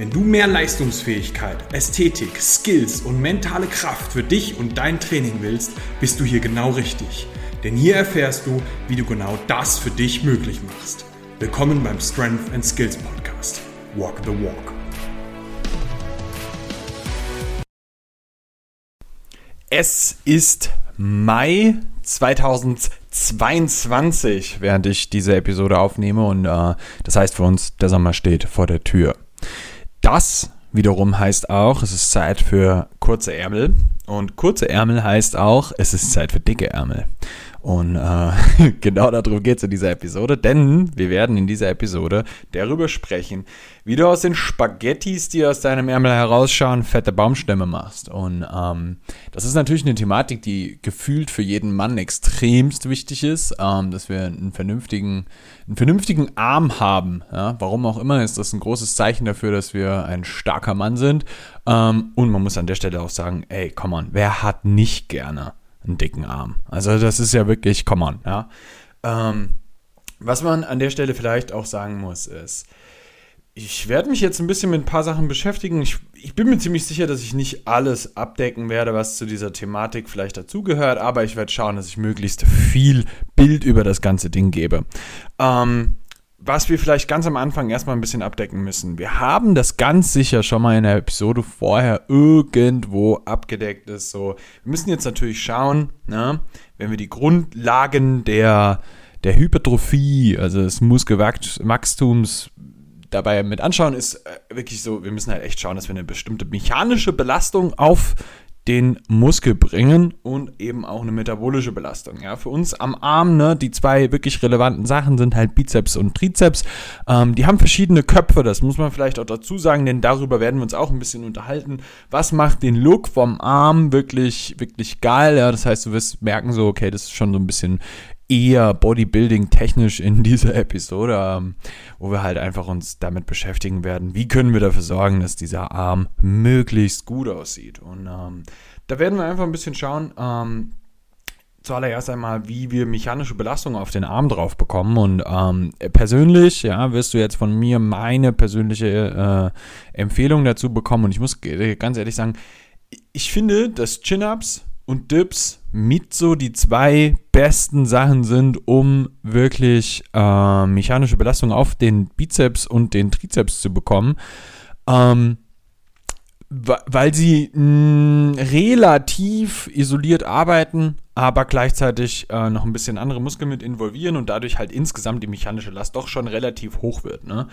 Wenn du mehr Leistungsfähigkeit, Ästhetik, Skills und mentale Kraft für dich und dein Training willst, bist du hier genau richtig. Denn hier erfährst du, wie du genau das für dich möglich machst. Willkommen beim Strength and Skills Podcast. Walk the Walk. Es ist Mai 2022, während ich diese Episode aufnehme und äh, das heißt für uns, der Sommer steht vor der Tür. Das wiederum heißt auch, es ist Zeit für kurze Ärmel. Und kurze Ärmel heißt auch, es ist Zeit für dicke Ärmel. Und äh, genau darum geht es in dieser Episode, denn wir werden in dieser Episode darüber sprechen, wie du aus den Spaghettis, die aus deinem Ärmel herausschauen, fette Baumstämme machst. Und ähm, das ist natürlich eine Thematik, die gefühlt für jeden Mann extremst wichtig ist, ähm, dass wir einen vernünftigen, einen vernünftigen Arm haben. Ja? Warum auch immer ist das ein großes Zeichen dafür, dass wir ein starker Mann sind. Ähm, und man muss an der Stelle auch sagen, ey, come on, wer hat nicht gerne einen dicken Arm. Also das ist ja wirklich, come on, ja. Ähm, was man an der Stelle vielleicht auch sagen muss, ist, ich werde mich jetzt ein bisschen mit ein paar Sachen beschäftigen. Ich, ich, bin mir ziemlich sicher, dass ich nicht alles abdecken werde, was zu dieser Thematik vielleicht dazugehört, aber ich werde schauen, dass ich möglichst viel Bild über das ganze Ding gebe. Ähm, was wir vielleicht ganz am Anfang erstmal ein bisschen abdecken müssen. Wir haben das ganz sicher schon mal in der Episode vorher irgendwo abgedeckt ist. So, wir müssen jetzt natürlich schauen, ne, wenn wir die Grundlagen der, der Hypertrophie, also des Muskelwachstums dabei mit anschauen, ist äh, wirklich so, wir müssen halt echt schauen, dass wir eine bestimmte mechanische Belastung auf den Muskel bringen und eben auch eine metabolische Belastung. Ja, für uns am Arm, ne, die zwei wirklich relevanten Sachen sind halt Bizeps und Trizeps. Ähm, die haben verschiedene Köpfe, das muss man vielleicht auch dazu sagen, denn darüber werden wir uns auch ein bisschen unterhalten. Was macht den Look vom Arm wirklich, wirklich geil? Ja, das heißt, du wirst merken so, okay, das ist schon so ein bisschen eher Bodybuilding technisch in dieser Episode, ähm, wo wir halt einfach uns damit beschäftigen werden, wie können wir dafür sorgen, dass dieser Arm möglichst gut aussieht. Und ähm, da werden wir einfach ein bisschen schauen, ähm, zuallererst einmal, wie wir mechanische Belastung auf den Arm drauf bekommen. Und ähm, persönlich, ja, wirst du jetzt von mir meine persönliche äh, Empfehlung dazu bekommen. Und ich muss ganz ehrlich sagen, ich finde, dass Chin-Ups und Dips mit so die zwei besten Sachen sind, um wirklich äh, mechanische Belastung auf den Bizeps und den Trizeps zu bekommen. Ähm, weil sie mh, relativ isoliert arbeiten, aber gleichzeitig äh, noch ein bisschen andere Muskeln mit involvieren und dadurch halt insgesamt die mechanische Last doch schon relativ hoch wird. Ne?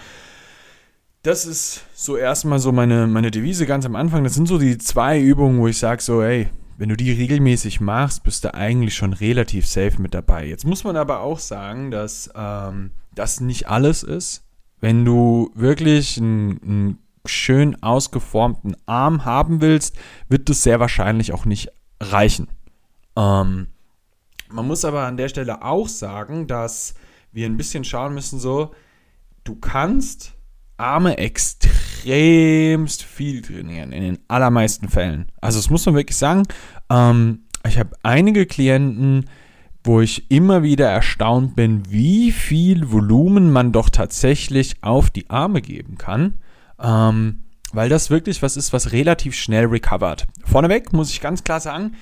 Das ist so erstmal so meine, meine Devise ganz am Anfang. Das sind so die zwei Übungen, wo ich sage so, hey, wenn du die regelmäßig machst, bist du eigentlich schon relativ safe mit dabei. Jetzt muss man aber auch sagen, dass ähm, das nicht alles ist. Wenn du wirklich einen, schön ausgeformten Arm haben willst, wird das sehr wahrscheinlich auch nicht reichen. Ähm, man muss aber an der Stelle auch sagen, dass wir ein bisschen schauen müssen, so, du kannst Arme extremst viel trainieren, in den allermeisten Fällen. Also das muss man wirklich sagen. Ähm, ich habe einige Klienten, wo ich immer wieder erstaunt bin, wie viel Volumen man doch tatsächlich auf die Arme geben kann. Ähm, weil das wirklich was ist, was relativ schnell recovert. Vorneweg muss ich ganz klar sagen,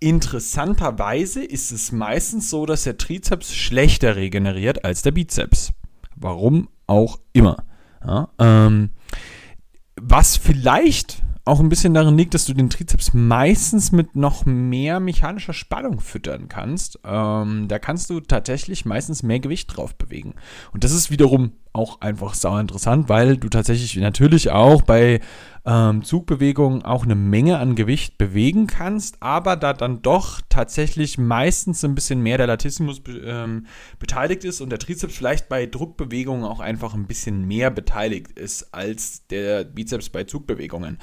interessanterweise ist es meistens so, dass der Trizeps schlechter regeneriert als der Bizeps. Warum auch immer. Ja, ähm, was vielleicht auch ein bisschen darin liegt, dass du den Trizeps meistens mit noch mehr mechanischer Spannung füttern kannst. Ähm, da kannst du tatsächlich meistens mehr Gewicht drauf bewegen. Und das ist wiederum auch einfach sau interessant, weil du tatsächlich natürlich auch bei ähm, Zugbewegungen auch eine Menge an Gewicht bewegen kannst, aber da dann doch tatsächlich meistens ein bisschen mehr der Latissimus ähm, beteiligt ist und der Trizeps vielleicht bei Druckbewegungen auch einfach ein bisschen mehr beteiligt ist als der Bizeps bei Zugbewegungen.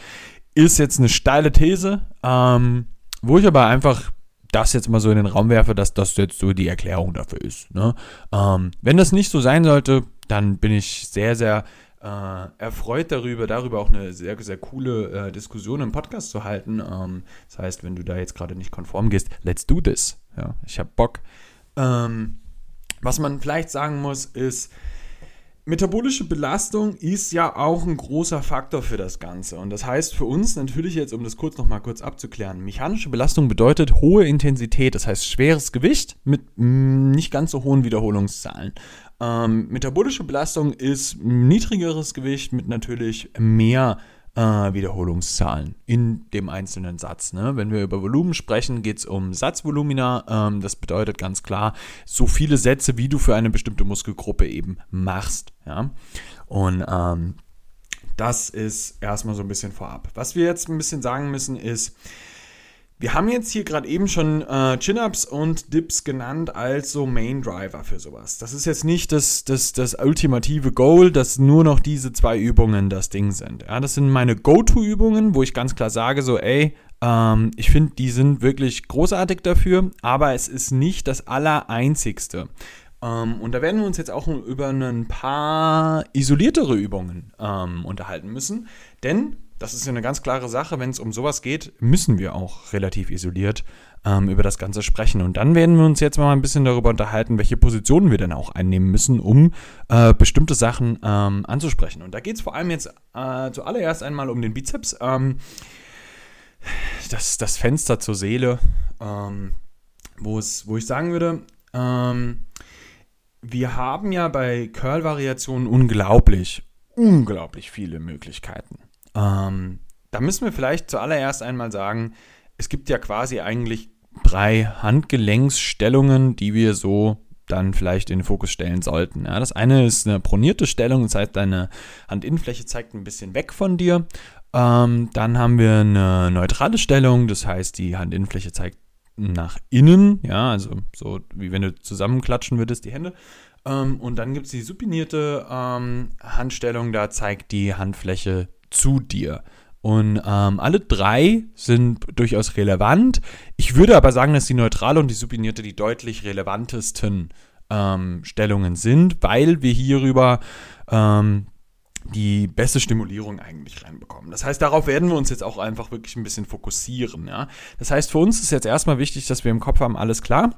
Ist jetzt eine steile These, ähm, wo ich aber einfach das jetzt mal so in den Raum werfe, dass das jetzt so die Erklärung dafür ist. Ne? Ähm, wenn das nicht so sein sollte, dann bin ich sehr, sehr äh, erfreut darüber, darüber auch eine sehr, sehr coole äh, Diskussion im Podcast zu halten. Ähm, das heißt, wenn du da jetzt gerade nicht konform gehst, let's do this. Ja, ich habe Bock. Ähm, was man vielleicht sagen muss, ist, Metabolische Belastung ist ja auch ein großer Faktor für das Ganze. Und das heißt für uns natürlich jetzt, um das kurz nochmal kurz abzuklären, mechanische Belastung bedeutet hohe Intensität, das heißt schweres Gewicht mit mm, nicht ganz so hohen Wiederholungszahlen. Ähm, metabolische Belastung ist niedrigeres Gewicht mit natürlich mehr äh, Wiederholungszahlen in dem einzelnen Satz. Ne? Wenn wir über Volumen sprechen, geht es um Satzvolumina. Ähm, das bedeutet ganz klar, so viele Sätze, wie du für eine bestimmte Muskelgruppe eben machst. Ja? Und ähm, das ist erstmal so ein bisschen vorab. Was wir jetzt ein bisschen sagen müssen ist, wir haben jetzt hier gerade eben schon äh, Chin-Ups und Dips genannt als so Main Driver für sowas. Das ist jetzt nicht das, das, das ultimative Goal, dass nur noch diese zwei Übungen das Ding sind. Ja, das sind meine Go-To-Übungen, wo ich ganz klar sage, so, ey, ähm, ich finde, die sind wirklich großartig dafür, aber es ist nicht das Allereinzigste. Ähm, und da werden wir uns jetzt auch über ein paar isoliertere Übungen ähm, unterhalten müssen, denn das ist ja eine ganz klare Sache. Wenn es um sowas geht, müssen wir auch relativ isoliert ähm, über das Ganze sprechen. Und dann werden wir uns jetzt mal ein bisschen darüber unterhalten, welche Positionen wir denn auch einnehmen müssen, um äh, bestimmte Sachen ähm, anzusprechen. Und da geht es vor allem jetzt äh, zuallererst einmal um den Bizeps. Ähm, das, das Fenster zur Seele, ähm, wo ich sagen würde, ähm, wir haben ja bei Curl-Variationen unglaublich, unglaublich viele Möglichkeiten. Ähm, da müssen wir vielleicht zuallererst einmal sagen, es gibt ja quasi eigentlich drei Handgelenksstellungen, die wir so dann vielleicht in den Fokus stellen sollten. Ja, das eine ist eine pronierte Stellung, das heißt, deine Handinnenfläche zeigt ein bisschen weg von dir. Ähm, dann haben wir eine neutrale Stellung, das heißt, die Handinnenfläche zeigt nach innen, ja, also so wie wenn du zusammenklatschen würdest, die Hände. Ähm, und dann gibt es die supinierte ähm, Handstellung, da zeigt die Handfläche zu dir. Und ähm, alle drei sind durchaus relevant. Ich würde aber sagen, dass die neutrale und die supinierte die deutlich relevantesten ähm, Stellungen sind, weil wir hierüber ähm, die beste Stimulierung eigentlich reinbekommen. Das heißt, darauf werden wir uns jetzt auch einfach wirklich ein bisschen fokussieren. Ja? Das heißt, für uns ist jetzt erstmal wichtig, dass wir im Kopf haben, alles klar.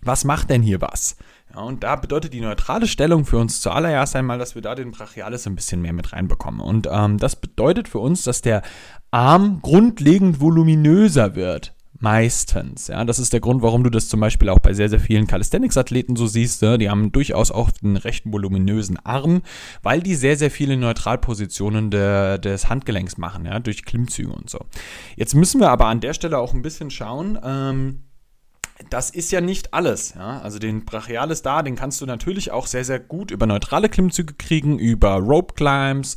Was macht denn hier was? Ja, und da bedeutet die neutrale Stellung für uns zuallererst einmal, dass wir da den Brachialis ein bisschen mehr mit reinbekommen. Und ähm, das bedeutet für uns, dass der Arm grundlegend voluminöser wird. Meistens. Ja, das ist der Grund, warum du das zum Beispiel auch bei sehr, sehr vielen Calisthenics-Athleten so siehst. Ja? Die haben durchaus auch einen recht voluminösen Arm, weil die sehr, sehr viele Neutralpositionen der, des Handgelenks machen, ja, durch Klimmzüge und so. Jetzt müssen wir aber an der Stelle auch ein bisschen schauen, ähm, das ist ja nicht alles. Ja? Also den Brachialis da, den kannst du natürlich auch sehr, sehr gut über neutrale Klimmzüge kriegen, über Rope Climbs.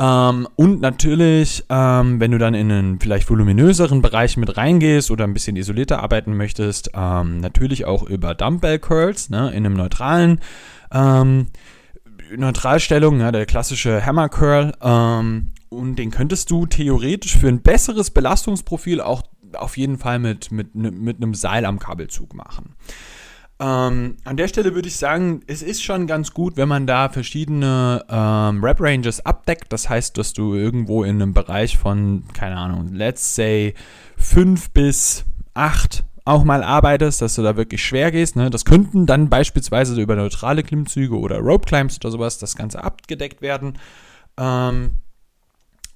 Ähm, und natürlich, ähm, wenn du dann in einen vielleicht voluminöseren Bereich mit reingehst oder ein bisschen isolierter arbeiten möchtest, ähm, natürlich auch über Dumbbell Curls ne, in einem neutralen ähm, Neutralstellung, ja, der klassische Hammer Curl. Ähm, und den könntest du theoretisch für ein besseres Belastungsprofil auch auf jeden Fall mit, mit, mit einem Seil am Kabelzug machen. Ähm, an der Stelle würde ich sagen, es ist schon ganz gut, wenn man da verschiedene ähm, Rap-Ranges abdeckt. Das heißt, dass du irgendwo in einem Bereich von, keine Ahnung, let's say 5 bis 8 auch mal arbeitest, dass du da wirklich schwer gehst. Ne? Das könnten dann beispielsweise über neutrale Klimmzüge oder Rope Climbs oder sowas das Ganze abgedeckt werden. Ähm,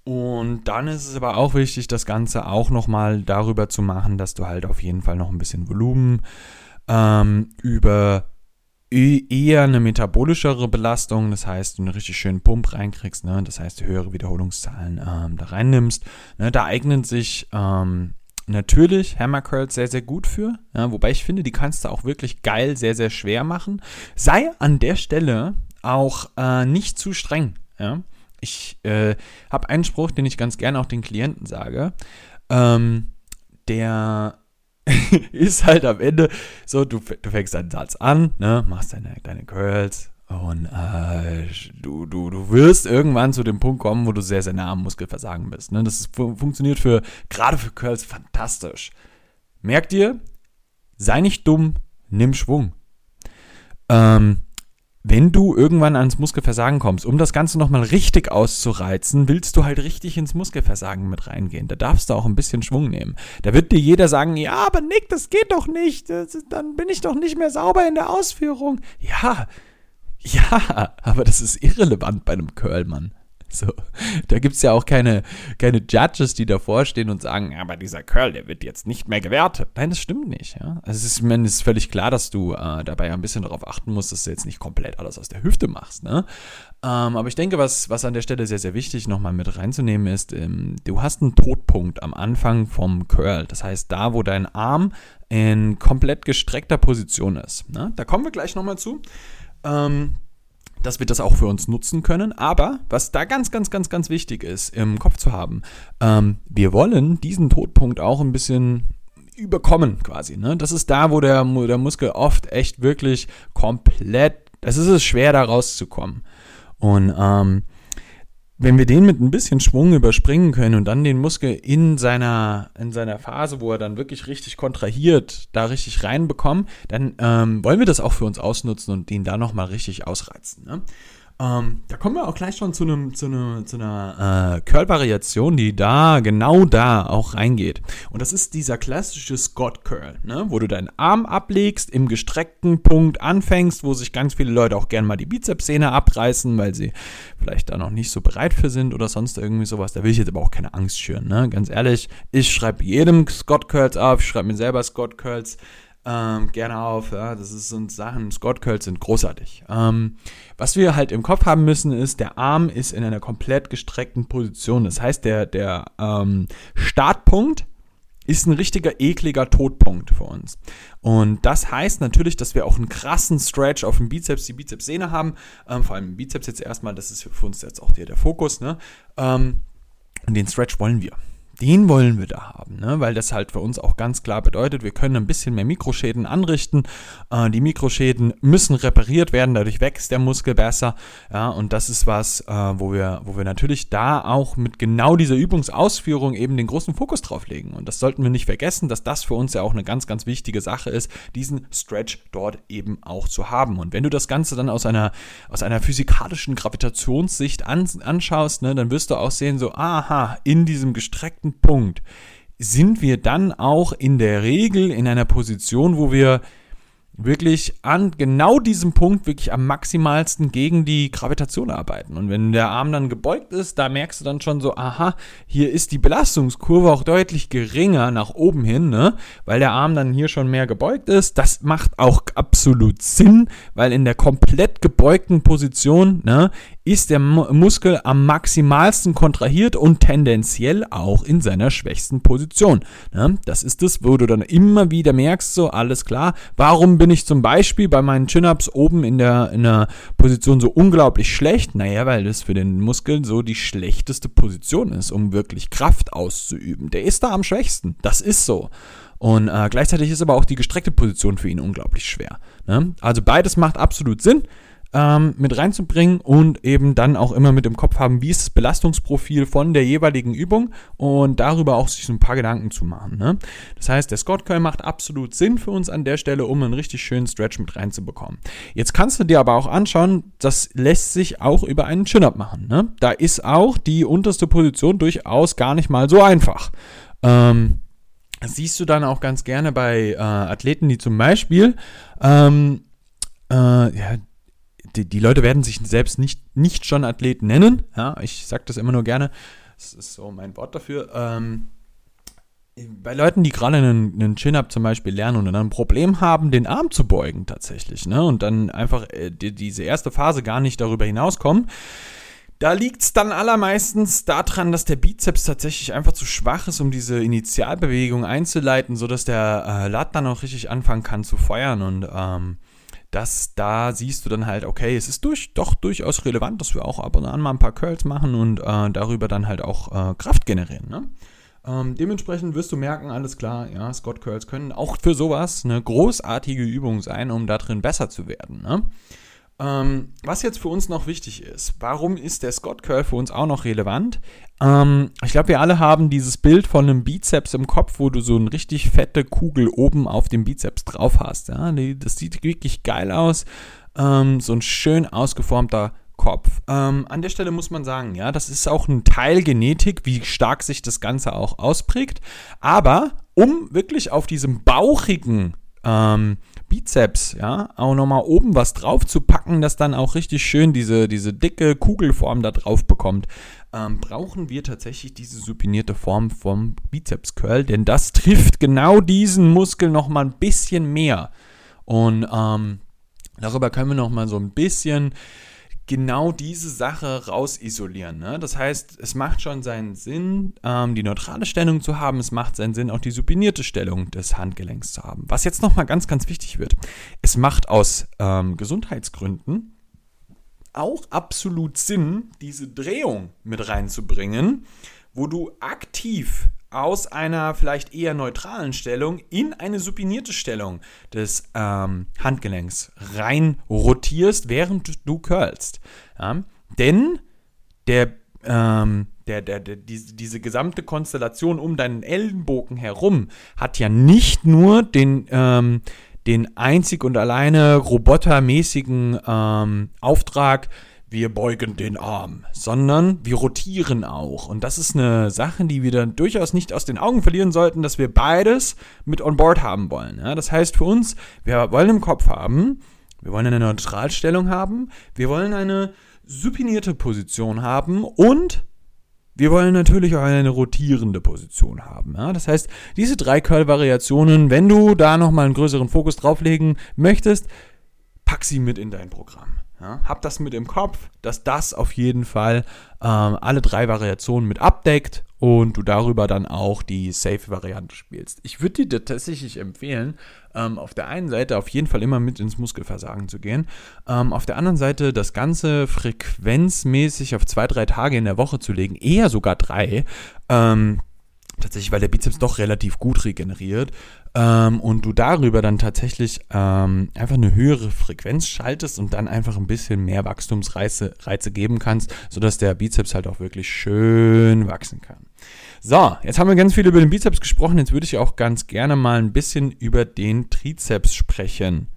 und dann ist es aber auch wichtig, das Ganze auch nochmal darüber zu machen, dass du halt auf jeden Fall noch ein bisschen Volumen ähm, über eher eine metabolischere Belastung, das heißt, du einen richtig schönen Pump reinkriegst, ne? das heißt, höhere Wiederholungszahlen ähm, da reinnimmst. Ne? Da eignen sich ähm, natürlich Hammer Curls sehr, sehr gut für, ja? wobei ich finde, die kannst du auch wirklich geil, sehr, sehr schwer machen. Sei an der Stelle auch äh, nicht zu streng. Ja? Ich äh, habe einen Spruch, den ich ganz gerne auch den Klienten sage. Ähm, der ist halt am Ende so, du, du fängst deinen Satz an, ne, machst deine, deine Curls und äh, du, du, du wirst irgendwann zu dem Punkt kommen, wo du sehr, sehr nah am Muskelversagen bist. Ne? Das ist, funktioniert für, gerade für Curls fantastisch. Merk dir, sei nicht dumm, nimm Schwung. Ähm, wenn du irgendwann ans Muskelversagen kommst, um das Ganze nochmal richtig auszureizen, willst du halt richtig ins Muskelversagen mit reingehen. Da darfst du auch ein bisschen Schwung nehmen. Da wird dir jeder sagen, ja, aber Nick, das geht doch nicht. Dann bin ich doch nicht mehr sauber in der Ausführung. Ja, ja, aber das ist irrelevant bei einem Curl, Mann. So, da gibt es ja auch keine, keine Judges, die davor stehen und sagen, aber dieser Curl, der wird jetzt nicht mehr gewertet. Nein, das stimmt nicht. Ja? Also es ist, es ist völlig klar, dass du äh, dabei ein bisschen darauf achten musst, dass du jetzt nicht komplett alles aus der Hüfte machst. Ne? Ähm, aber ich denke, was, was an der Stelle sehr, sehr wichtig nochmal mit reinzunehmen ist, ähm, du hast einen Todpunkt am Anfang vom Curl. Das heißt, da, wo dein Arm in komplett gestreckter Position ist. Ne? Da kommen wir gleich nochmal zu. Ähm, dass wir das auch für uns nutzen können. Aber was da ganz, ganz, ganz, ganz wichtig ist, im Kopf zu haben, ähm, wir wollen diesen Todpunkt auch ein bisschen überkommen quasi. Ne? Das ist da, wo der, der Muskel oft echt wirklich komplett, es ist es schwer, da rauszukommen. Und ähm, wenn wir den mit ein bisschen Schwung überspringen können und dann den Muskel in seiner, in seiner Phase, wo er dann wirklich richtig kontrahiert, da richtig reinbekommen, dann ähm, wollen wir das auch für uns ausnutzen und den da nochmal richtig ausreizen. Ne? Ähm, da kommen wir auch gleich schon zu, einem, zu, einer, zu einer äh, Curl-Variation, die da, genau da auch reingeht. Und das ist dieser klassische Scott-Curl, ne? wo du deinen Arm ablegst, im gestreckten Punkt anfängst, wo sich ganz viele Leute auch gerne mal die Bizepssehne abreißen, weil sie vielleicht da noch nicht so bereit für sind oder sonst irgendwie sowas. Da will ich jetzt aber auch keine Angst schüren. Ne? Ganz ehrlich, ich schreibe jedem Scott-Curls auf, ich schreibe mir selber Scott-Curls ähm, gerne auf. Ja, das ist so Sachen, Scott Curls sind großartig. Ähm, was wir halt im Kopf haben müssen, ist, der Arm ist in einer komplett gestreckten Position. Das heißt, der, der ähm, Startpunkt ist ein richtiger ekliger Todpunkt für uns. Und das heißt natürlich, dass wir auch einen krassen Stretch auf dem Bizeps, die Bizepssehne haben. Ähm, vor allem im Bizeps jetzt erstmal, das ist für uns jetzt auch der, der Fokus. Ne? Ähm, und den Stretch wollen wir den wollen wir da haben, ne? weil das halt für uns auch ganz klar bedeutet, wir können ein bisschen mehr Mikroschäden anrichten. Äh, die Mikroschäden müssen repariert werden, dadurch wächst der Muskel besser. Ja, und das ist was, äh, wo, wir, wo wir natürlich da auch mit genau dieser Übungsausführung eben den großen Fokus drauf legen. Und das sollten wir nicht vergessen, dass das für uns ja auch eine ganz, ganz wichtige Sache ist, diesen Stretch dort eben auch zu haben. Und wenn du das Ganze dann aus einer, aus einer physikalischen Gravitationssicht an, anschaust, ne, dann wirst du auch sehen, so, aha, in diesem gestreckten bestimmten Punkt sind wir dann auch in der Regel in einer Position, wo wir wirklich an genau diesem Punkt wirklich am maximalsten gegen die Gravitation arbeiten. Und wenn der Arm dann gebeugt ist, da merkst du dann schon so, aha, hier ist die Belastungskurve auch deutlich geringer nach oben hin, ne? Weil der Arm dann hier schon mehr gebeugt ist. Das macht auch absolut Sinn, weil in der komplett gebeugten Position, ne, ist der Muskel am maximalsten kontrahiert und tendenziell auch in seiner schwächsten Position. Das ist es, wo du dann immer wieder merkst, so alles klar, warum bin ich zum Beispiel bei meinen Chin-Ups oben in der, in der Position so unglaublich schlecht? Naja, weil das für den Muskel so die schlechteste Position ist, um wirklich Kraft auszuüben. Der ist da am schwächsten. Das ist so. Und äh, gleichzeitig ist aber auch die gestreckte Position für ihn unglaublich schwer. Ne? Also beides macht absolut Sinn ähm, mit reinzubringen und eben dann auch immer mit im Kopf haben, wie ist das Belastungsprofil von der jeweiligen Übung und darüber auch sich so ein paar Gedanken zu machen. Ne? Das heißt, der Scott Curl macht absolut Sinn für uns an der Stelle, um einen richtig schönen Stretch mit reinzubekommen. Jetzt kannst du dir aber auch anschauen, das lässt sich auch über einen Chin-Up machen. Ne? Da ist auch die unterste Position durchaus gar nicht mal so einfach. Ähm, siehst du dann auch ganz gerne bei äh, Athleten, die zum Beispiel ähm, äh, ja, die, die Leute werden sich selbst nicht, nicht schon Athlet nennen. Ja, ich sage das immer nur gerne. Das ist so mein Wort dafür. Ähm, bei Leuten, die gerade einen, einen Chin-Up zum Beispiel lernen und dann ein Problem haben, den Arm zu beugen tatsächlich, ne? Und dann einfach äh, die, diese erste Phase gar nicht darüber hinauskommen, da liegt es dann allermeistens daran, dass der Bizeps tatsächlich einfach zu schwach ist, um diese Initialbewegung einzuleiten, sodass der äh, Lat dann auch richtig anfangen kann zu feuern. Und ähm, das, da siehst du dann halt, okay, es ist durch, doch durchaus relevant, dass wir auch ab und an mal ein paar Curls machen und äh, darüber dann halt auch äh, Kraft generieren. Ne? Ähm, dementsprechend wirst du merken, alles klar, ja, Scott Curls können auch für sowas eine großartige Übung sein, um da drin besser zu werden. Ne? Ähm, was jetzt für uns noch wichtig ist, warum ist der Scott Curl für uns auch noch relevant? Ähm, ich glaube, wir alle haben dieses Bild von einem Bizeps im Kopf, wo du so eine richtig fette Kugel oben auf dem Bizeps drauf hast. Ja? Das sieht wirklich geil aus. Ähm, so ein schön ausgeformter Kopf. Ähm, an der Stelle muss man sagen, ja, das ist auch ein Teil Genetik, wie stark sich das Ganze auch ausprägt. Aber um wirklich auf diesem bauchigen ähm, Bizeps, ja, auch nochmal oben was drauf zu packen, das dann auch richtig schön diese, diese dicke Kugelform da drauf bekommt, ähm, brauchen wir tatsächlich diese supinierte Form vom Bizeps Curl, denn das trifft genau diesen Muskel nochmal ein bisschen mehr. Und ähm, darüber können wir nochmal so ein bisschen genau diese Sache rausisolieren. Ne? Das heißt, es macht schon seinen Sinn, ähm, die neutrale Stellung zu haben. Es macht seinen Sinn, auch die supinierte Stellung des Handgelenks zu haben. Was jetzt nochmal ganz, ganz wichtig wird. Es macht aus ähm, Gesundheitsgründen auch absolut Sinn, diese Drehung mit reinzubringen, wo du aktiv aus einer vielleicht eher neutralen Stellung in eine supinierte Stellung des ähm, Handgelenks rein rotierst, während du curlst. Ja? Denn der, ähm, der, der, der, diese, diese gesamte Konstellation um deinen Ellenbogen herum hat ja nicht nur den, ähm, den einzig und alleine robotermäßigen ähm, Auftrag, wir beugen den Arm, sondern wir rotieren auch. Und das ist eine Sache, die wir dann durchaus nicht aus den Augen verlieren sollten, dass wir beides mit on board haben wollen. Ja, das heißt für uns, wir wollen im Kopf haben, wir wollen eine Neutralstellung haben, wir wollen eine supinierte Position haben und wir wollen natürlich auch eine rotierende Position haben. Ja? Das heißt, diese drei Curl-Variationen, wenn du da nochmal einen größeren Fokus drauflegen möchtest, pack sie mit in dein Programm. Ja, hab das mit im Kopf, dass das auf jeden Fall ähm, alle drei Variationen mit abdeckt und du darüber dann auch die Safe-Variante spielst. Ich würde dir tatsächlich empfehlen, ähm, auf der einen Seite auf jeden Fall immer mit ins Muskelversagen zu gehen, ähm, auf der anderen Seite das Ganze frequenzmäßig auf zwei, drei Tage in der Woche zu legen, eher sogar drei. Ähm, tatsächlich, weil der Bizeps doch relativ gut regeneriert ähm, und du darüber dann tatsächlich ähm, einfach eine höhere Frequenz schaltest und dann einfach ein bisschen mehr Wachstumsreize Reize geben kannst, sodass der Bizeps halt auch wirklich schön wachsen kann. So, jetzt haben wir ganz viel über den Bizeps gesprochen, jetzt würde ich auch ganz gerne mal ein bisschen über den Trizeps sprechen.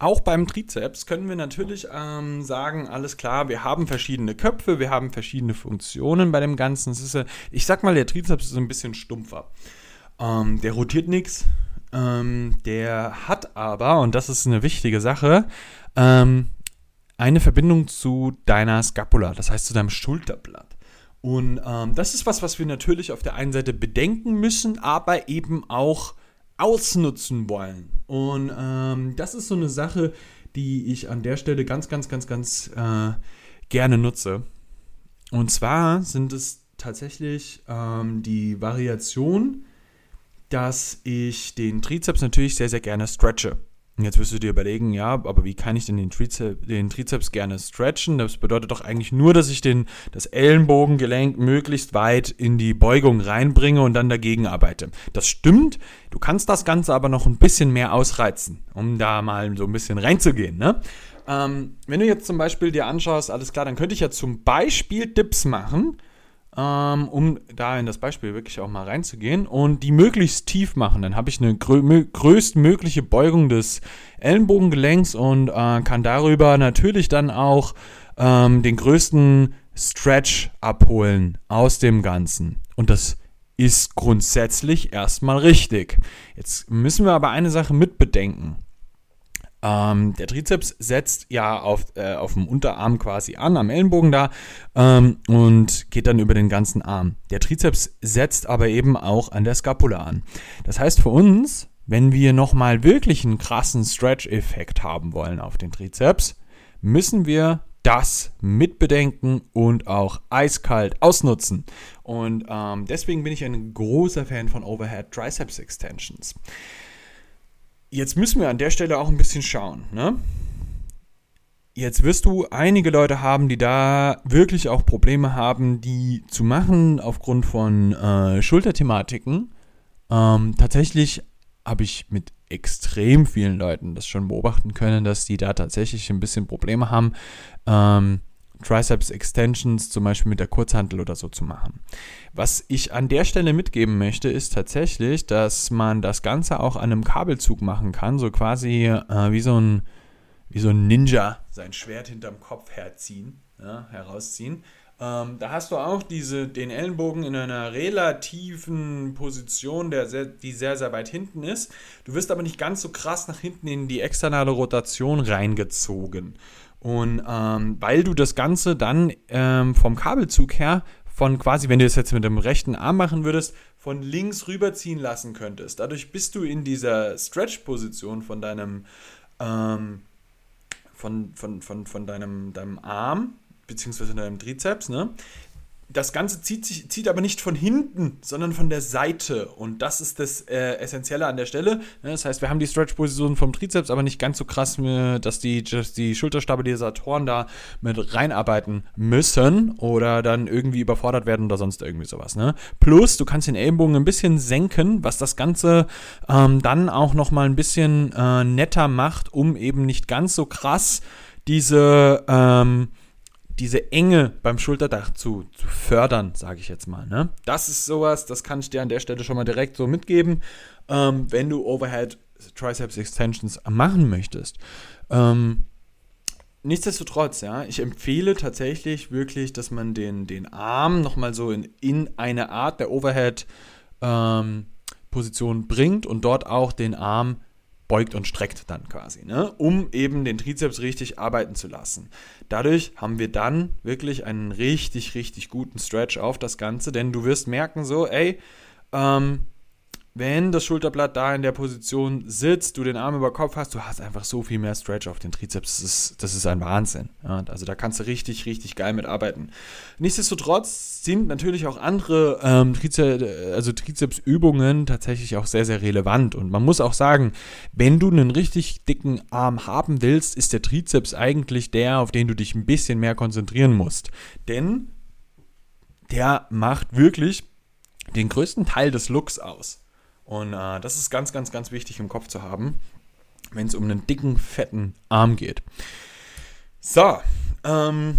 Auch beim Trizeps können wir natürlich ähm, sagen, alles klar, wir haben verschiedene Köpfe, wir haben verschiedene Funktionen bei dem Ganzen. Ist, ich sag mal, der Trizeps ist ein bisschen stumpfer. Ähm, der rotiert nichts. Ähm, der hat aber, und das ist eine wichtige Sache, ähm, eine Verbindung zu deiner Scapula, das heißt zu deinem Schulterblatt. Und ähm, das ist was, was wir natürlich auf der einen Seite bedenken müssen, aber eben auch ausnutzen wollen. Und ähm, das ist so eine Sache, die ich an der Stelle ganz, ganz, ganz, ganz äh, gerne nutze. Und zwar sind es tatsächlich ähm, die Variation, dass ich den Trizeps natürlich sehr, sehr gerne stretche. Jetzt wirst du dir überlegen, ja, aber wie kann ich denn den Trizeps, den Trizeps gerne stretchen? Das bedeutet doch eigentlich nur, dass ich den, das Ellenbogengelenk möglichst weit in die Beugung reinbringe und dann dagegen arbeite. Das stimmt. Du kannst das Ganze aber noch ein bisschen mehr ausreizen, um da mal so ein bisschen reinzugehen. Ne? Ähm, wenn du jetzt zum Beispiel dir anschaust, alles klar, dann könnte ich ja zum Beispiel Dips machen um da in das Beispiel wirklich auch mal reinzugehen und die möglichst tief machen. Dann habe ich eine grö größtmögliche Beugung des Ellenbogengelenks und äh, kann darüber natürlich dann auch ähm, den größten Stretch abholen aus dem Ganzen. Und das ist grundsätzlich erstmal richtig. Jetzt müssen wir aber eine Sache mitbedenken. Ähm, der Trizeps setzt ja auf, äh, auf dem Unterarm quasi an, am Ellenbogen da ähm, und geht dann über den ganzen Arm. Der Trizeps setzt aber eben auch an der Skapula an. Das heißt für uns, wenn wir nochmal wirklich einen krassen Stretch-Effekt haben wollen auf den Trizeps, müssen wir das mitbedenken und auch eiskalt ausnutzen. Und ähm, deswegen bin ich ein großer Fan von Overhead Triceps Extensions. Jetzt müssen wir an der Stelle auch ein bisschen schauen. Ne? Jetzt wirst du einige Leute haben, die da wirklich auch Probleme haben, die zu machen aufgrund von äh, Schulterthematiken. Ähm, tatsächlich habe ich mit extrem vielen Leuten das schon beobachten können, dass die da tatsächlich ein bisschen Probleme haben, ähm, Triceps Extensions zum Beispiel mit der Kurzhantel oder so zu machen. Was ich an der Stelle mitgeben möchte, ist tatsächlich, dass man das Ganze auch an einem Kabelzug machen kann, so quasi äh, wie so ein wie so ein Ninja sein Schwert hinterm Kopf herziehen, ja, herausziehen. Ähm, da hast du auch diese, den Ellenbogen in einer relativen Position, der sehr, die sehr, sehr weit hinten ist. Du wirst aber nicht ganz so krass nach hinten in die externe Rotation reingezogen. Und ähm, weil du das Ganze dann ähm, vom Kabelzug her von quasi, wenn du das jetzt mit dem rechten Arm machen würdest, von links rüberziehen lassen könntest. Dadurch bist du in dieser Stretch-Position von deinem, ähm, von, von, von, von deinem, deinem Arm, beziehungsweise deinem Trizeps, ne? Das Ganze zieht, sich, zieht aber nicht von hinten, sondern von der Seite. Und das ist das äh, Essentielle an der Stelle. Ne, das heißt, wir haben die Stretch-Position vom Trizeps, aber nicht ganz so krass, dass die, dass die Schulterstabilisatoren da mit reinarbeiten müssen oder dann irgendwie überfordert werden oder sonst irgendwie sowas. Ne? Plus, du kannst den Ellenbogen ein bisschen senken, was das Ganze ähm, dann auch nochmal ein bisschen äh, netter macht, um eben nicht ganz so krass diese. Ähm, diese Enge beim Schulterdach zu, zu fördern, sage ich jetzt mal. Ne? Das ist sowas, das kann ich dir an der Stelle schon mal direkt so mitgeben, ähm, wenn du Overhead Triceps Extensions machen möchtest. Ähm, nichtsdestotrotz, ja, ich empfehle tatsächlich wirklich, dass man den, den Arm nochmal so in, in eine Art der Overhead ähm, Position bringt und dort auch den Arm beugt und streckt dann quasi, ne? um eben den Trizeps richtig arbeiten zu lassen. Dadurch haben wir dann wirklich einen richtig, richtig guten Stretch auf das Ganze, denn du wirst merken so, ey, ähm, wenn das Schulterblatt da in der Position sitzt, du den Arm über Kopf hast, du hast einfach so viel mehr Stretch auf den Trizeps. Das ist, das ist ein Wahnsinn. Ja, also da kannst du richtig, richtig geil mitarbeiten. Nichtsdestotrotz sind natürlich auch andere ähm, Trizeps, also Trizepsübungen tatsächlich auch sehr, sehr relevant. Und man muss auch sagen, wenn du einen richtig dicken Arm haben willst, ist der Trizeps eigentlich der, auf den du dich ein bisschen mehr konzentrieren musst. Denn der macht wirklich den größten Teil des Looks aus. Und äh, das ist ganz, ganz, ganz wichtig im Kopf zu haben, wenn es um einen dicken, fetten Arm geht. So, ähm,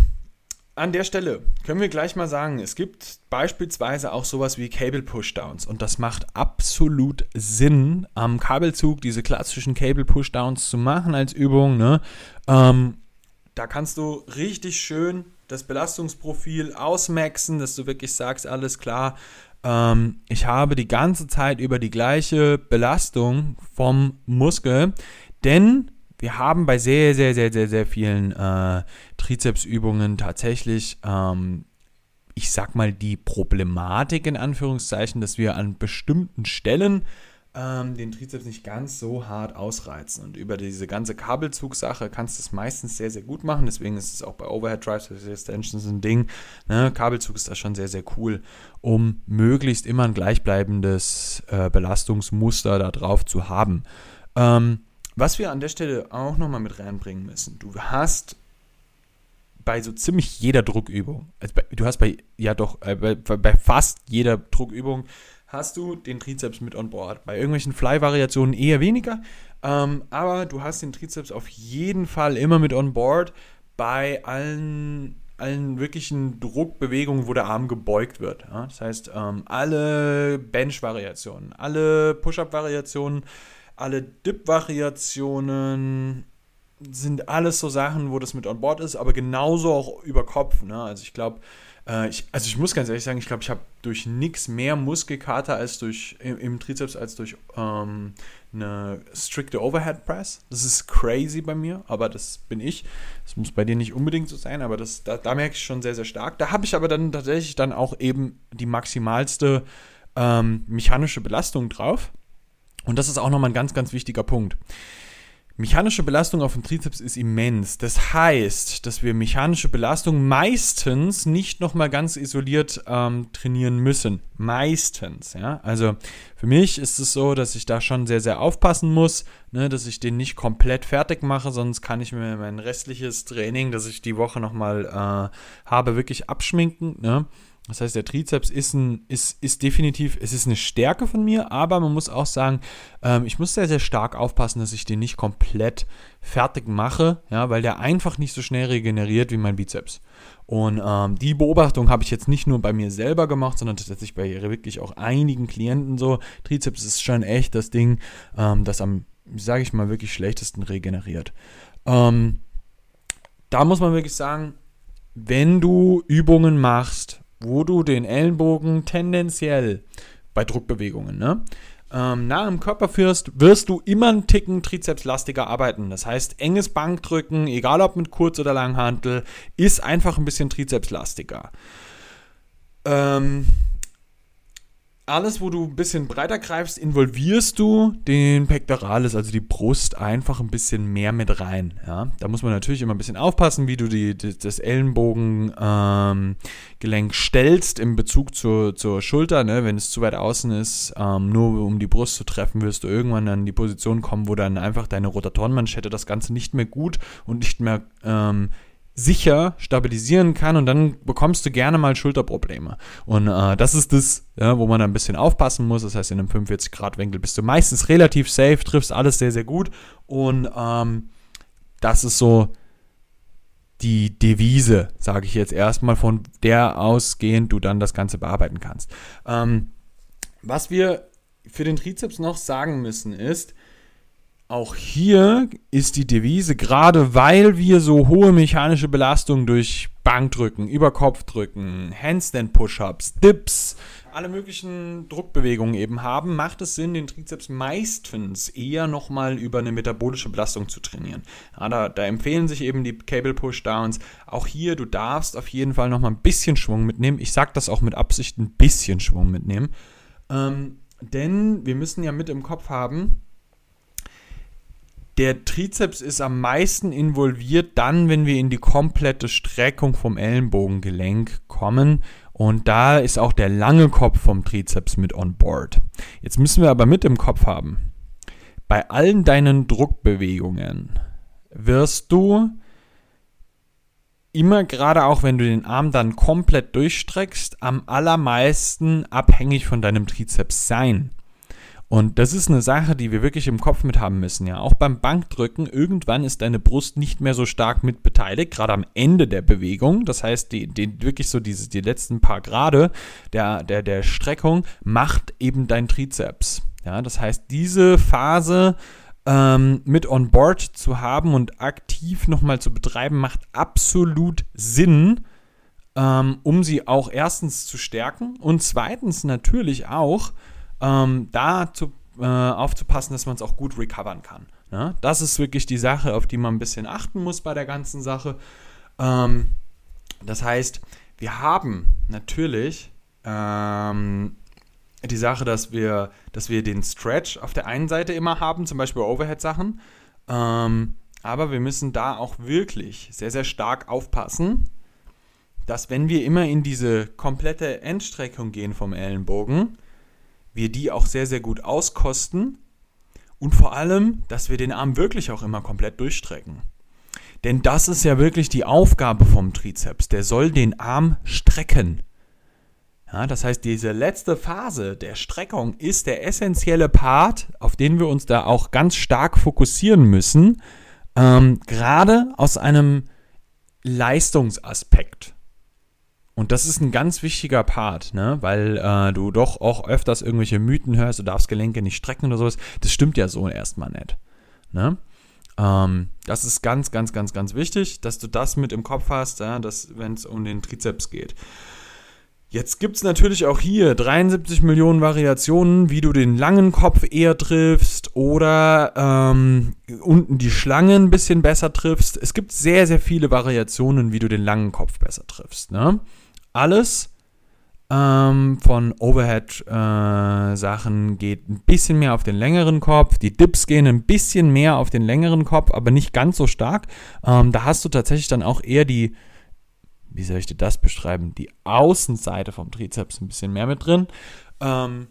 an der Stelle können wir gleich mal sagen, es gibt beispielsweise auch sowas wie Cable Pushdowns und das macht absolut Sinn, am Kabelzug diese klassischen Cable Pushdowns zu machen als Übung. Ne? Ähm, da kannst du richtig schön das Belastungsprofil ausmaxen, dass du wirklich sagst, alles klar, ähm, ich habe die ganze Zeit über die gleiche Belastung vom Muskel, denn wir haben bei sehr, sehr, sehr, sehr, sehr vielen äh, Trizepsübungen tatsächlich, ähm, ich sag mal, die Problematik in Anführungszeichen, dass wir an bestimmten Stellen ähm, den Trizeps nicht ganz so hart ausreizen. Und über diese ganze Kabelzugsache kannst du es meistens sehr, sehr gut machen. Deswegen ist es auch bei Overhead Drive Extensions ein Ding. Ne? Kabelzug ist da schon sehr, sehr cool, um möglichst immer ein gleichbleibendes äh, Belastungsmuster da drauf zu haben. Ähm, was wir an der Stelle auch nochmal mit reinbringen müssen, du hast bei so ziemlich jeder Druckübung, also bei, du hast bei, ja doch, äh, bei, bei fast jeder Druckübung hast du den Trizeps mit on board. Bei irgendwelchen Fly-Variationen eher weniger, ähm, aber du hast den Trizeps auf jeden Fall immer mit on board bei allen, allen wirklichen Druckbewegungen, wo der Arm gebeugt wird. Ja? Das heißt, ähm, alle Bench-Variationen, alle Push-Up-Variationen, alle Dip-Variationen, sind alles so Sachen, wo das mit on board ist, aber genauso auch über Kopf. Ne? Also ich glaube, Äh, ich, also ich muss ganz ehrlich sagen, ich glaube, ich habe durch nichts mehr Muskelkater als durch im, im Trizeps als durch ähm, eine strikte Overhead Press. Das ist crazy bei mir, aber das bin ich. Das muss bei dir nicht unbedingt so sein, aber das, da, da merke ich schon sehr, sehr stark. Da habe ich aber dann tatsächlich dann auch eben die maximalste ähm, mechanische Belastung drauf. Und das ist auch nochmal ein ganz, ganz wichtiger Punkt. Mechanische Belastung auf dem Trizeps ist immens. Das heißt, dass wir mechanische Belastung meistens nicht nochmal ganz isoliert ähm, trainieren müssen. Meistens, ja. Also für mich ist es so, dass ich da schon sehr, sehr aufpassen muss, ne, dass ich den nicht komplett fertig mache, sonst kann ich mir mein restliches Training, das ich die Woche nochmal äh, habe, wirklich abschminken. Ne? Das heißt, der Trizeps ist, ein, ist, ist definitiv, es ist eine Stärke von mir, aber man muss auch sagen, ähm, ich muss sehr, sehr stark aufpassen, dass ich den nicht komplett fertig mache, ja, weil der einfach nicht so schnell regeneriert wie mein Bizeps. Und ähm, die Beobachtung habe ich jetzt nicht nur bei mir selber gemacht, sondern tatsächlich bei wirklich auch einigen Klienten so. Trizeps ist schon echt das Ding, ähm, das am, sage ich mal, wirklich schlechtesten regeneriert. Ähm, da muss man wirklich sagen, wenn du Übungen machst, wo du den Ellenbogen tendenziell bei Druckbewegungen, ne? Ähm, nah am Körper führst, wirst du immer einen Ticken trizepslastiger arbeiten. Das heißt, enges Bankdrücken, egal ob mit Kurz- oder Langhantel, ist einfach ein bisschen trizepslastiger. Ähm, alles, wo du ein bisschen breiter greifst, involvierst du den Pectoralis, also die Brust, einfach ein bisschen mehr mit rein. Ja? Da muss man natürlich immer ein bisschen aufpassen, wie du die, die das Ellenbogengelenk ähm, stellst im Bezug zur, zur Schulter. Ne? Wenn es zu weit außen ist, ähm, nur um die Brust zu treffen, wirst du irgendwann an die Position kommen, wo dann einfach deine Rotatorenmanschette das Ganze nicht mehr gut und nicht mehr ähm, sicher stabilisieren kann und dann bekommst du gerne mal Schulterprobleme. Und äh, das ist das, ja, wo man ein bisschen aufpassen muss. Das heißt, in einem 45-Grad-Winkel bist du meistens relativ safe, triffst alles sehr, sehr gut. Und ähm, das ist so die Devise, sage ich jetzt erstmal, von der ausgehend du dann das Ganze bearbeiten kannst. Ähm, was wir für den Trizeps noch sagen müssen ist, auch hier ist die Devise, gerade weil wir so hohe mechanische Belastungen durch Bankdrücken, Überkopfdrücken, Handstand-Push-Ups, Dips, alle möglichen Druckbewegungen eben haben, macht es Sinn, den Trizeps meistens eher nochmal über eine metabolische Belastung zu trainieren. Ja, da, da, empfehlen sich eben die Cable Pushdowns. Auch hier, du darfst auf jeden Fall nochmal ein bisschen Schwung mitnehmen. Ich sage das auch mit Absicht, ein bisschen Schwung mitnehmen. Ähm, denn wir müssen ja mit im Kopf haben, der Trizeps ist am meisten involviert dann, wenn wir in die komplette Streckung vom Ellenbogengelenk kommen. Und da ist auch der lange Kopf vom Trizeps mit on board. Jetzt müssen wir aber mit im Kopf haben, bei allen deinen Druckbewegungen wirst du immer gerade auch, wenn du den Arm dann komplett durchstreckst, am allermeisten abhängig von deinem Trizeps sein. Und das ist eine Sache, die wir wirklich im Kopf mit haben müssen, ja. Auch beim Bankdrücken, irgendwann ist deine Brust nicht mehr so stark mit beteiligt, gerade am Ende der Bewegung. Das heißt, die, die wirklich so diese, die letzten paar Grade der, der, der Streckung macht eben dein Trizeps. Ja, das heißt, diese Phase ähm, mit on board zu haben und aktiv nochmal zu betreiben, macht absolut Sinn, ähm, um sie auch erstens zu stärken und zweitens natürlich auch, ähm, da zu, äh, aufzupassen, dass man es auch gut recovern kann. Ne? Das ist wirklich die Sache, auf die man ein bisschen achten muss bei der ganzen Sache. Ähm, das heißt, wir haben natürlich ähm, die Sache, dass wir, dass wir den Stretch auf der einen Seite immer haben, zum Beispiel Overhead-Sachen. Ähm, aber wir müssen da auch wirklich sehr, sehr stark aufpassen, dass wenn wir immer in diese komplette Endstreckung gehen vom Ellenbogen, wir die auch sehr, sehr gut auskosten und vor allem, dass wir den Arm wirklich auch immer komplett durchstrecken. Denn das ist ja wirklich die Aufgabe vom Trizeps. Der soll den Arm strecken. Ja, das heißt, diese letzte Phase der Streckung ist der essentielle Part, auf den wir uns da auch ganz stark fokussieren müssen, ähm, gerade aus einem Leistungsaspekt. Und das ist ein ganz wichtiger Part, ne? weil äh, du doch auch öfters irgendwelche Mythen hörst, du darfst Gelenke nicht strecken oder sowas. Das stimmt ja so erstmal nicht. Ne? Ähm, das ist ganz, ganz, ganz, ganz wichtig, dass du das mit im Kopf hast, ja, wenn es um den Trizeps geht. Jetzt gibt es natürlich auch hier 73 Millionen Variationen, wie du den langen Kopf eher triffst oder ähm, unten die Schlange ein bisschen besser triffst. Es gibt sehr, sehr viele Variationen, wie du den langen Kopf besser triffst. Ne? Alles ähm, von Overhead-Sachen äh, geht ein bisschen mehr auf den längeren Kopf. Die Dips gehen ein bisschen mehr auf den längeren Kopf, aber nicht ganz so stark. Ähm, da hast du tatsächlich dann auch eher die wie soll ich dir das beschreiben, die Außenseite vom Trizeps ein bisschen mehr mit drin. Ähm,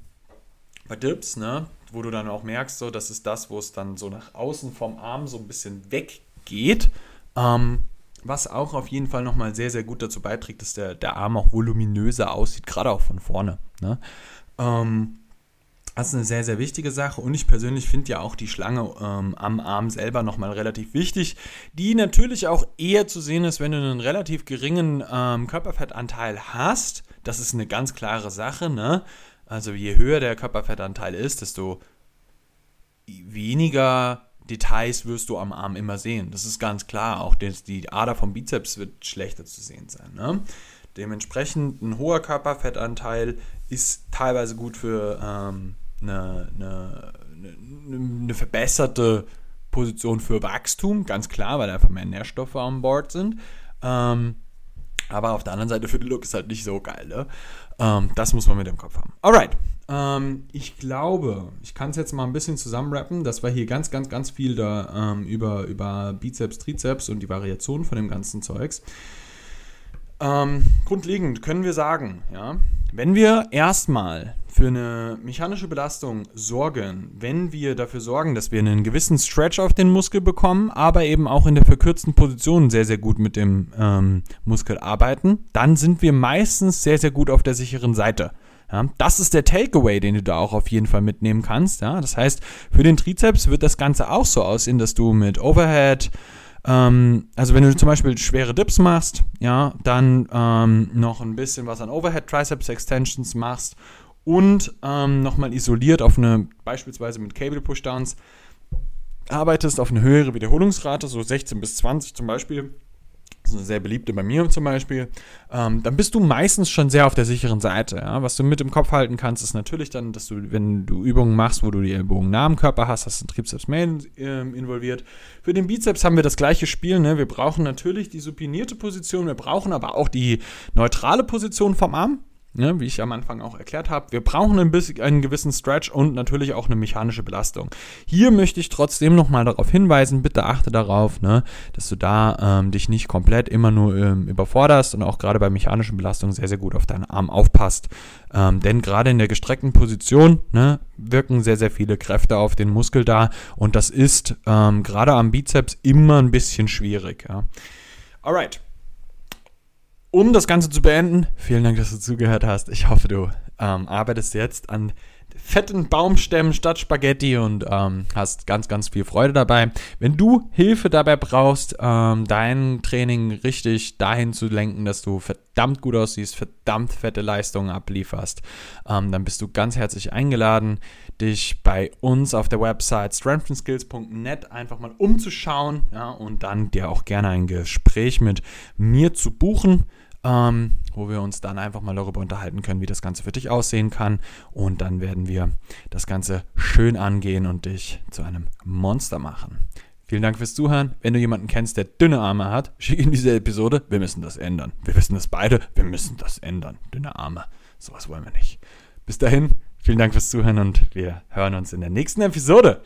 bei Dips, ne, wo du dann auch merkst, so, das ist das, wo es dann so nach außen vom Arm so ein bisschen weggeht. Ähm, was auch auf jeden Fall nochmal sehr, sehr gut dazu beiträgt, dass der, der Arm auch voluminöser aussieht, gerade auch von vorne. Ne? Ähm, das ist eine sehr, sehr wichtige Sache und ich persönlich finde ja auch die Schlange ähm, am Arm selber nochmal relativ wichtig, die natürlich auch eher zu sehen ist, wenn du einen relativ geringen ähm, Körperfettanteil hast. Das ist eine ganz klare Sache. Ne? Also je höher der Körperfettanteil ist, desto weniger Details wirst du am Arm immer sehen. Das ist ganz klar. Auch die Ader vom Bizeps wird schlechter zu sehen sein. Ne? Dementsprechend ein hoher Körperfettanteil ist teilweise gut für ähm, eine, eine, eine, verbesserte Position für Wachstum, ganz klar, weil einfach mehr Nährstoffe an Bord sind. Ähm, aber auf der anderen Seite für den Look ist halt nicht so geil. Ne? Ähm, das muss man mit im Kopf haben. Alright. Ähm, ich glaube, ich kann es jetzt mal ein bisschen zusammenrappen. Das war hier ganz, ganz, ganz viel da ähm, über, über Bizeps, Trizeps und die Variation von dem ganzen Zeugs. Ähm, grundlegend können wir sagen, ja, wenn wir erstmal für eine mechanische Belastung sorgen, wenn wir dafür sorgen, dass wir einen gewissen Stretch auf den Muskel bekommen, aber eben auch in der verkürzten Position sehr, sehr gut mit dem ähm, Muskel arbeiten, dann sind wir meistens sehr, sehr gut auf der sicheren Seite. Ja, das ist der Takeaway, den du da auch auf jeden Fall mitnehmen kannst. Ja, das heißt, für den Trizeps wird das Ganze auch so aussehen, dass du mit Overhead, ähm, also wenn du zum Beispiel schwere Dips machst, ja, dann ähm, noch ein bisschen was an Overhead Triceps Extensions machst und ähm, nochmal isoliert auf eine, beispielsweise mit Cable Pushdowns, arbeitest auf eine höhere Wiederholungsrate, so 16 bis 20 zum Beispiel, das ist eine sehr beliebte bei mir zum Beispiel, ähm, dann bist du meistens schon sehr auf der sicheren Seite. Ja? Was du mit im Kopf halten kannst, ist natürlich dann, dass du, wenn du Übungen machst, wo du die Ellbogen nah am Körper hast, hast du den Trizeps mehr äh, involviert. Für den Bizeps haben wir das gleiche Spiel. Ne? Wir brauchen natürlich die supinierte Position, wir brauchen aber auch die neutrale Position vom Arm. Ne, wie ich am Anfang auch erklärt habe, wir brauchen ein bisschen, einen gewissen Stretch und natürlich auch eine mechanische Belastung. Hier möchte ich trotzdem nochmal darauf hinweisen, bitte achte darauf, ne, dass du da ähm, dich nicht komplett immer nur ähm, überforderst und auch gerade bei mechanischen Belastungen sehr, sehr gut auf deinen Arm aufpasst. Ähm, denn gerade in der gestreckten Position ne, wirken sehr, sehr viele Kräfte auf den Muskel da und das ist ähm, gerade am Bizeps immer ein bisschen schwierig. Ja. Alright. Um das Ganze zu beenden, vielen Dank, dass du zugehört hast. Ich hoffe, du ähm, arbeitest jetzt an fetten Baumstämmen statt Spaghetti und ähm, hast ganz, ganz viel Freude dabei. Wenn du Hilfe dabei brauchst, ähm, dein Training richtig dahin zu lenken, dass du verdammt gut aussiehst, verdammt fette Leistungen ablieferst, ähm, dann bist du ganz herzlich eingeladen, dich bei uns auf der Website strengthandskills.net einfach mal umzuschauen ja, und dann dir auch gerne ein Gespräch mit mir zu buchen ähm, wo wir uns dann einfach mal darüber unterhalten können, wie das Ganze für dich aussehen kann. Und dann werden wir das Ganze schön angehen und dich zu einem Monster machen. Vielen Dank fürs Zuhören. Wenn du jemanden kennst, der dünne Arme hat, schick in diese Episode. Wir müssen das ändern. Wir wissen das beide. Wir müssen das ändern. Dünne Arme. Sowas wollen wir nicht. Bis dahin, vielen Dank fürs Zuhören und wir hören uns in der nächsten Episode.